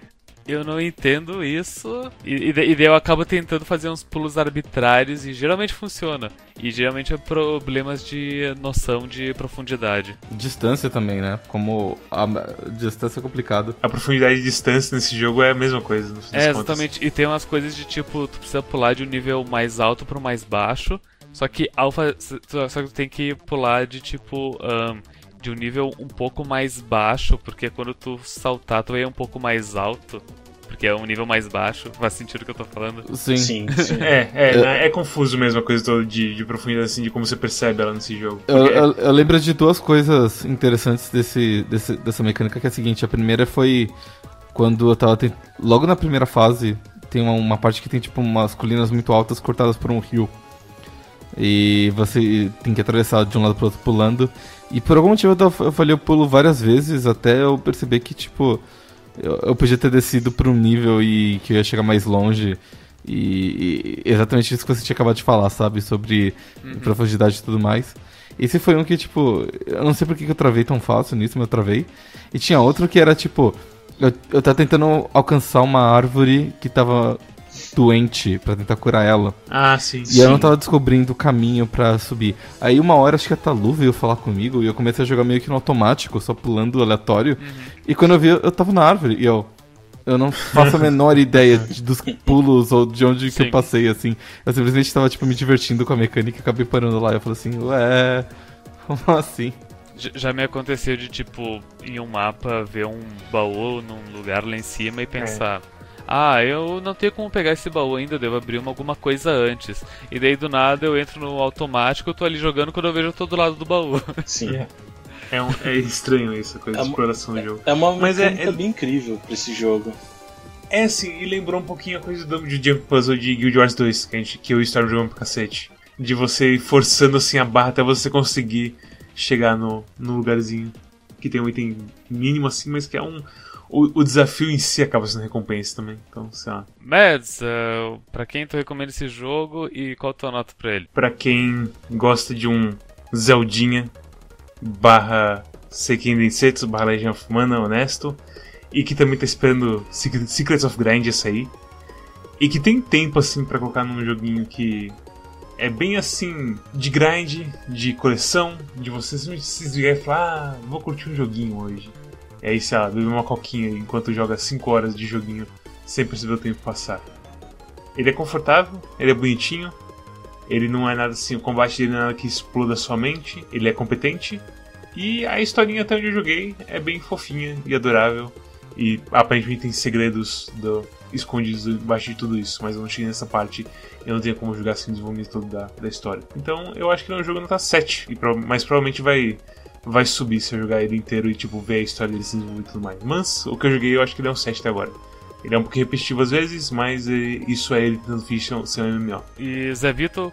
eu não entendo isso. E, e, daí eu acabo tentando fazer uns pulos arbitrários e geralmente funciona. E geralmente é problemas de noção de profundidade. Distância também, né? Como a distância é complicado. A profundidade e distância nesse jogo é a mesma coisa. é, exatamente. Contas. E tem umas coisas de tipo, tu precisa pular de um nível mais alto para o mais baixo. Só que alfa, só que tu tem que pular de tipo um, de um nível um pouco mais baixo, porque quando tu saltar tu é um pouco mais alto porque é um nível mais baixo. Faz sentido o que eu tô falando? Sim. Sim, sim. é, é, é, é, confuso mesmo a coisa toda de, de profundidade, assim, de como você percebe ela nesse jogo. Eu, eu, eu, lembro de duas coisas interessantes desse, desse, dessa mecânica, que é a seguinte, a primeira foi quando eu tava... Tent... Logo na primeira fase, tem uma, uma parte que tem, tipo, umas colinas muito altas cortadas por um rio. E você tem que atravessar de um lado pro outro pulando. E por algum motivo eu falei o pulo várias vezes até eu perceber que, tipo, eu, eu podia ter descido para um nível e que eu ia chegar mais longe. E, e, exatamente isso que você tinha acabado de falar, sabe? Sobre uhum. profundidade e tudo mais. Esse foi um que, tipo, eu não sei por que eu travei tão fácil nisso, mas eu travei. E tinha outro que era, tipo, eu, eu tava tentando alcançar uma árvore que tava doente para tentar curar ela. Ah, sim. E sim. eu não tava descobrindo o caminho para subir. Aí uma hora acho que a Talu veio falar comigo e eu comecei a jogar meio que no automático, só pulando aleatório. Uhum. E quando eu vi, eu tava na árvore e eu. Eu não faço a menor ideia de, dos pulos ou de onde que eu passei, assim. Eu simplesmente tava, tipo, me divertindo com a mecânica e acabei parando lá. Eu falei assim, ué, como assim? Já me aconteceu de, tipo, em um mapa, ver um baú num lugar lá em cima e pensar. É ah, eu não tenho como pegar esse baú ainda, devo abrir uma, alguma coisa antes. E daí do nada eu entro no automático, eu tô ali jogando quando eu vejo todo lado do baú. Sim. É, é, um, é estranho isso, a coisa é de exploração do jogo. É uma Mas é, é bem incrível pra esse jogo. É sim, e lembrou um pouquinho a coisa do, do Jump Puzzle de Guild Wars 2, que, a gente, que eu estava jogando pro cacete. De você ir forçando assim a barra até você conseguir chegar no, no lugarzinho. Que tem um item mínimo assim, mas que é um, o, o, desafio em si acaba sendo recompensa também. Então, sei lá. Mads, uh, pra quem tu recomenda esse jogo e qual a tua nota pra ele? Pra quem gosta de um Zeldinha barra Seiken Densetsu barra Legend of Mana honesto e que também tá esperando Secrets of Grind sair, e que tem tempo assim para colocar num joguinho que é bem assim de grind, de coleção, de você se desligar e falar, ah, vou curtir um joguinho hoje. E aí, lá, beber uma coquinha enquanto joga 5 horas de joguinho sem perceber o tempo passar. Ele é confortável, ele é bonitinho, ele não é nada assim, o combate dele não é nada que exploda sua mente, ele é competente. E a historinha até onde eu joguei é bem fofinha e adorável. E aparentemente tem segredos do, escondidos embaixo de tudo isso, mas eu não cheguei nessa parte eu não tenho como jogar assim o desenvolvimento todo da, da história. Então eu acho que ele é um jogo nota 7, e mas provavelmente vai vai subir se eu jogar ele inteiro e tipo ver a história dele se desenvolver e tudo mais. Mas o que eu joguei eu acho que ele é um 7 até agora. Ele é um pouquinho repetitivo às vezes, mas isso é ele tentando ser um MMO. E Zé Vitor,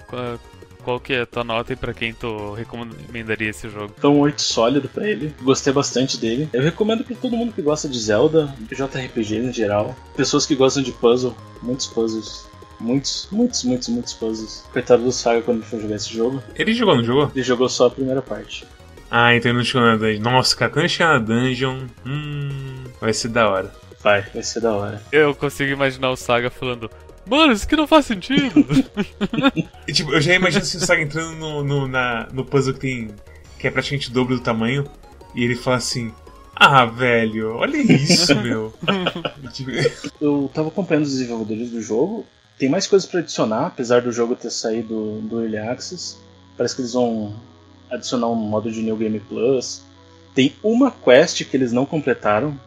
qual que é a tua nota e pra quem tu recomendaria esse jogo? Então, um 8 sólido pra ele. Gostei bastante dele. Eu recomendo pra todo mundo que gosta de Zelda, JRPG em geral. Pessoas que gostam de puzzle, muitos puzzles. Muitos, muitos, muitos, muitos puzzles. Coitado do Saga quando ele for jogar esse jogo. Ele jogou, não jogou? Ele jogou só a primeira parte. Ah, então ele não chegou na dungeon. Nossa, cara, quando ele chegar na dungeon, hum, vai ser da hora. Vai, vai ser da hora. Eu consigo imaginar o Saga falando. Mano, isso aqui não faz sentido. e, tipo, eu já imagino se o Saga entrando no, no, na, no puzzle que tem. que é praticamente o dobro do tamanho. E ele fala assim. Ah, velho, olha isso, meu. Tipo, eu tava acompanhando os desenvolvedores do jogo. Tem mais coisas para adicionar, apesar do jogo ter saído do Early Access. Parece que eles vão adicionar um modo de New Game Plus. Tem uma quest que eles não completaram,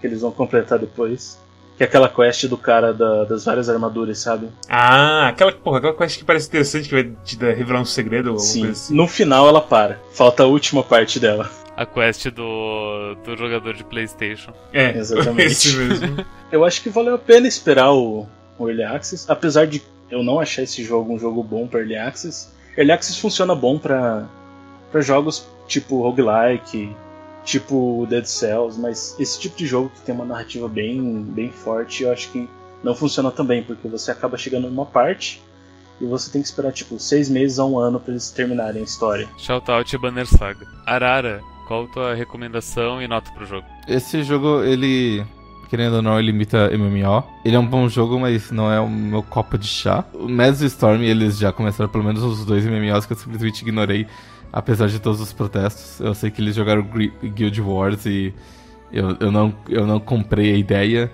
que eles vão completar depois. Que é aquela quest do cara da, das várias armaduras, sabe? Ah, aquela, porra, aquela quest que parece interessante, que vai te dar, revelar um segredo ou Sim, assim. no final ela para. Falta a última parte dela. A quest do, do jogador de Playstation. É, exatamente. Esse mesmo. eu acho que valeu a pena esperar o, o Early Access, apesar de eu não achar esse jogo um jogo bom para Early Access. Early Access funciona bom para jogos tipo roguelike, tipo Dead Cells, mas esse tipo de jogo que tem uma narrativa bem, bem forte, eu acho que não funciona também, porque você acaba chegando numa parte e você tem que esperar tipo seis meses a um ano para eles terminarem a história. Shoutout Banner Saga. Arara, qual a tua recomendação e nota pro jogo? Esse jogo, ele querendo ou não, ele imita MMO. Ele é um bom jogo, mas não é o meu copo de chá. O Mass Storm, eles já começaram pelo menos os dois MMOs que eu simplesmente ignorei apesar de todos os protestos. Eu sei que eles jogaram Guild Wars e eu, eu, não, eu não comprei a ideia.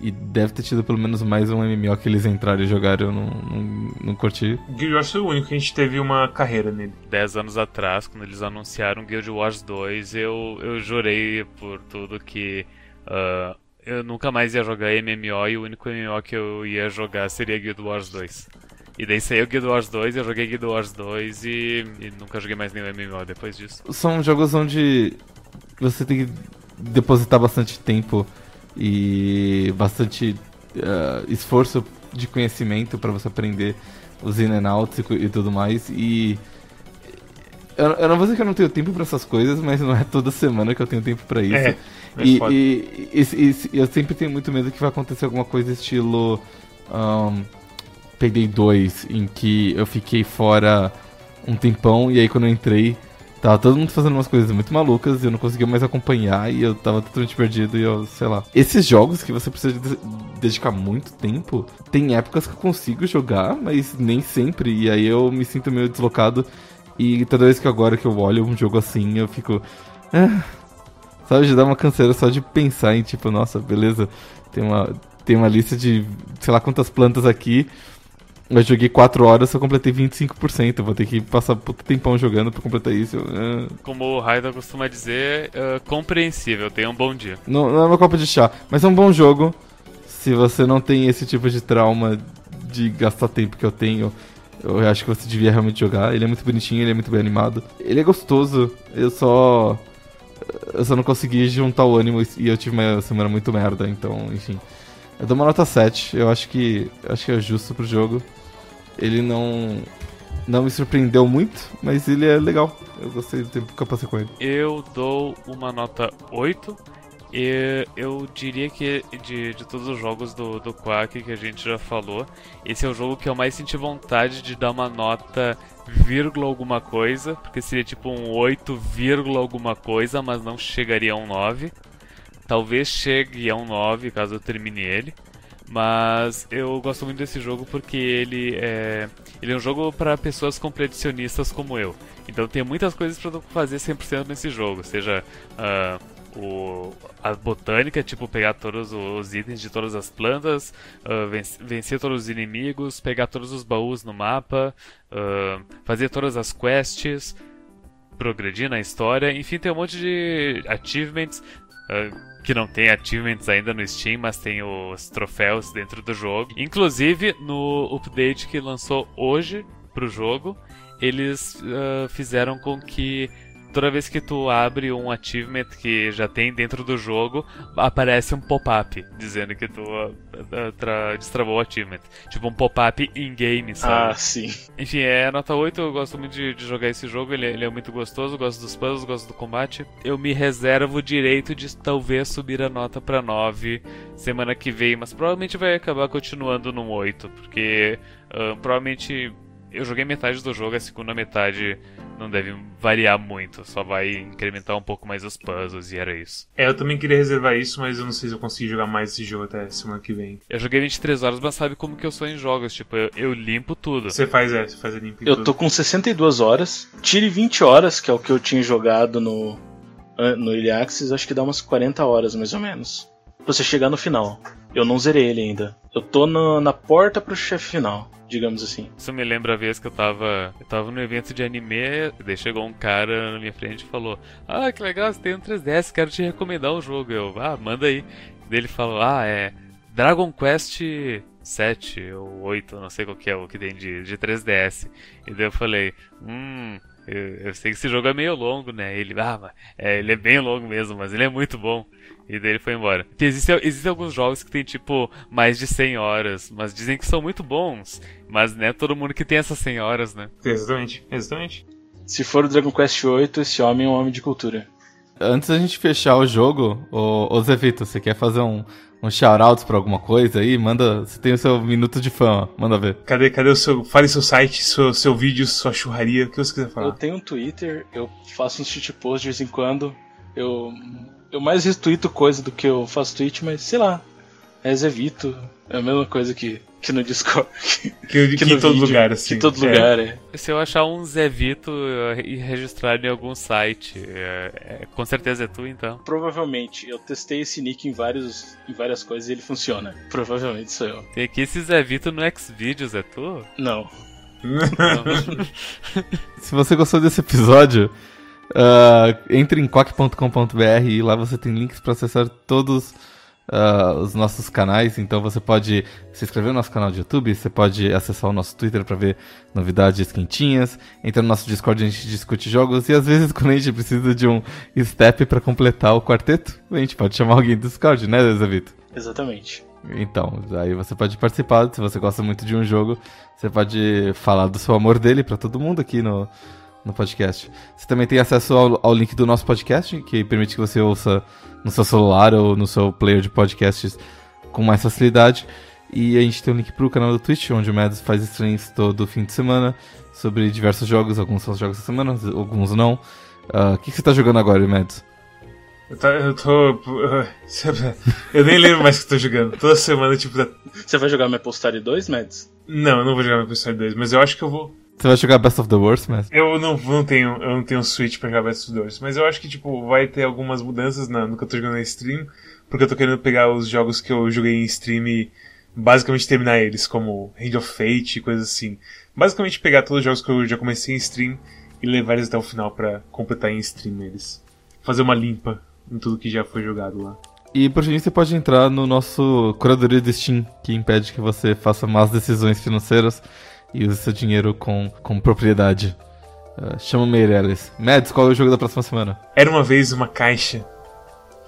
E deve ter tido pelo menos mais um MMO que eles entraram e jogaram, eu não, não, não curti. Guild Wars foi o único que a gente teve uma carreira nele. Dez anos atrás, quando eles anunciaram Guild Wars 2, eu, eu jurei por tudo que uh, eu nunca mais ia jogar MMO e o único MMO que eu ia jogar seria Guild Wars 2. E daí saiu Guild Wars 2, eu joguei Guild Wars 2 e, e nunca joguei mais nenhum MMO depois disso. São jogos onde você tem que depositar bastante tempo e bastante uh, esforço de conhecimento para você aprender os in and outs e, e tudo mais. E eu, eu, não vou dizer que eu não tenho tempo para essas coisas, mas não é toda semana que eu tenho tempo para isso. É, é e, e, e, e, eu sempre tenho muito medo que vai acontecer alguma coisa estilo. Um, Payday 2, em que eu fiquei fora um tempão e aí quando eu entrei, tava todo mundo fazendo umas coisas muito malucas e eu não conseguia mais acompanhar e eu tava totalmente perdido e eu, sei lá. Esses jogos que você precisa de dedicar muito tempo, tem épocas que eu consigo jogar, mas nem sempre, e aí eu me sinto meio deslocado e toda vez que agora que eu olho um jogo assim, eu fico. Ah, sabe, de dar uma canseira só de pensar em tipo, nossa, beleza, tem uma, tem uma lista de sei lá quantas plantas aqui eu joguei 4 horas, só completei 25%. Vou ter que passar puto tempão jogando pra completar isso. Uh... Como o Raida costuma dizer, uh, compreensível, tenha um bom dia. Não, não é uma copa de chá, mas é um bom jogo. Se você não tem esse tipo de trauma de gastar tempo que eu tenho, eu acho que você devia realmente jogar. Ele é muito bonitinho, ele é muito bem animado. Ele é gostoso, eu só. Eu só não consegui juntar o ânimo e eu tive uma semana muito merda, então, enfim. Eu dou uma nota 7, eu acho que acho que é justo pro jogo. Ele não não me surpreendeu muito, mas ele é legal. Eu gostei do tempo que eu passei com ele. Eu dou uma nota 8. E eu diria que de, de todos os jogos do, do Quack que a gente já falou, esse é o jogo que eu mais senti vontade de dar uma nota vírgula alguma coisa, porque seria tipo um 8, vírgula alguma coisa, mas não chegaria a um 9. Talvez chegue a um 9 caso eu termine ele. Mas eu gosto muito desse jogo porque ele é, ele é um jogo para pessoas competicionistas como eu. Então tem muitas coisas para fazer 100% nesse jogo, seja uh, o, a botânica, tipo pegar todos os itens de todas as plantas, uh, vencer, vencer, todos os inimigos, pegar todos os baús no mapa, uh, fazer todas as quests, progredir na história, enfim, tem um monte de achievements que não tem achievements ainda no Steam, mas tem os troféus dentro do jogo. Inclusive, no update que lançou hoje pro jogo, eles uh, fizeram com que toda vez que tu abre um achievement que já tem dentro do jogo, aparece um pop-up dizendo que tu uh, destravou o achievement. Tipo um pop-up in-game, sabe? Ah, sim. Enfim, é nota 8, eu gosto muito de, de jogar esse jogo, ele, ele, é muito gostoso, gosto dos puzzles, gosto do combate. Eu me reservo o direito de talvez subir a nota pra 9 semana que vem, mas provavelmente vai acabar continuando no 8, porque uh, provavelmente eu joguei metade do jogo, a segunda metade não deve variar muito, só vai incrementar um pouco mais os puzzles e era isso. É, eu também queria reservar isso, mas eu não sei se eu consigo jogar mais esse jogo até semana que vem. Eu joguei 23 horas, mas sabe como que eu sou em jogos, tipo, eu, eu limpo tudo. Você faz, é, você faz a limpa Eu tudo. tô com 62 horas, tire 20 horas, que é o que eu tinha jogado no, no Iliaxis, acho que dá umas 40 horas mais ou menos. Pra você chegar no final. Eu não zerei ele ainda. Eu tô na, na porta pro chefe final digamos assim. Isso me lembra a vez que eu tava. Eu tava no evento de anime, daí chegou um cara na minha frente e falou: Ah, que legal, você tem um 3DS, quero te recomendar um jogo. Eu, ah, manda aí. Daí ele falou, ah, é. Dragon Quest 7 ou 8, não sei qual que é o que tem de, de 3DS. E daí eu falei, hum, eu, eu, sei que esse jogo é meio longo, né? Ele, ah, é, ele é bem longo mesmo, mas ele é muito bom. E daí ele foi embora. Existem, existem alguns jogos que tem, tipo, mais de 100 horas, mas dizem que são muito bons. Mas não é todo mundo que tem essas 100 horas, né? Exatamente, exatamente. Se for o Dragon Quest VIII, esse homem é um homem de cultura. Antes da gente fechar o jogo, ô, ô Zé Vitor, você quer fazer um, um shout-out pra alguma coisa aí? Manda. Você tem o seu minuto de fama, manda ver. Cadê, cadê o seu. Fale seu site, seu, seu vídeo, sua churraria, o que você quiser falar. Eu tenho um Twitter, eu faço uns shit posts de vez em quando. Eu. Eu mais retuito coisa do que eu faço tweet, mas sei lá. É Vito. É a mesma coisa que, que no Discord. Que, que, que em todo vídeo, lugar, assim. Que em todo é. lugar, é. Se eu achar um Zé Vito e registrar em algum site, é, é, com certeza é tu, então. Provavelmente. Eu testei esse nick em, vários, em várias coisas e ele funciona. Provavelmente sou eu. Tem aqui esse Zé Vito no Xvideos, é tu? Não. Se você gostou desse episódio, uh, entre em quack.com.br e lá você tem links para acessar todos uh, os nossos canais. Então você pode se inscrever no nosso canal de YouTube, você pode acessar o nosso Twitter para ver novidades quentinhas. Entra no nosso Discord, a gente discute jogos e às vezes quando a gente precisa de um step para completar o quarteto, a gente pode chamar alguém do Discord, né, Zé Vitor? Exatamente. Então, aí você pode participar, se você gosta muito de um jogo, você pode falar do seu amor dele para todo mundo aqui no, no podcast. Você também tem acesso ao, ao, link do nosso podcast, que permite que você ouça no seu celular ou no seu player de podcasts com mais facilidade. E a gente tem um link pro canal do Twitch, onde o Mads faz streams todo fim de semana sobre diversos jogos. Alguns são os jogos da semana, alguns não. Ah, o uh, que, que, você tá jogando agora, Mads? Eu, tá, eu tô. Eu nem lembro mais o que eu tô jogando. Toda semana, tipo. Você vai jogar Maple Story 2, Mads? Não, eu não vou jogar Maple Story 2, mas eu acho que eu vou. Você vai jogar Best of the Worst, mas? Eu não, não tenho, eu não tenho um Switch pra jogar Best of the Worst, mas eu acho que tipo vai ter algumas mudanças na, no que eu tô jogando na stream, porque eu tô querendo pegar os jogos que eu joguei em stream e basicamente terminar eles, como Hand of Fate e coisas assim. Basicamente pegar todos os jogos que eu já comecei em stream e levar eles até o final para completar em stream eles. Fazer uma limpa em tudo que já foi jogado lá. E por fim, você pode entrar no nosso curadoria de Steam, que impede que você faça más decisões financeiras e use seu dinheiro com, com propriedade. Uh, chama Meirelles. Mads, qual é o jogo da próxima semana? Era uma vez uma caixa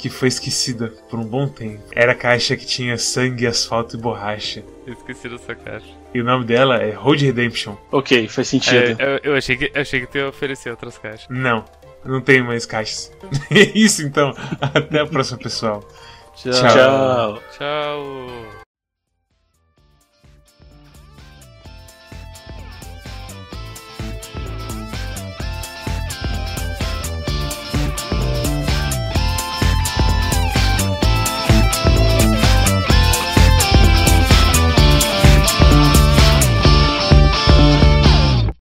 que foi esquecida por um bom tempo. Era a caixa que tinha sangue, asfalto e borracha. Eu esqueci dessa caixa. E o nome dela é Road Redemption. Ok, faz sentido. É, eu, eu, achei que, eu achei que tu ia oferecer outras caixas. Não, não tenho mais caixas. é isso então. Até a próxima, pessoal. Tchau. Tchau. Tchau.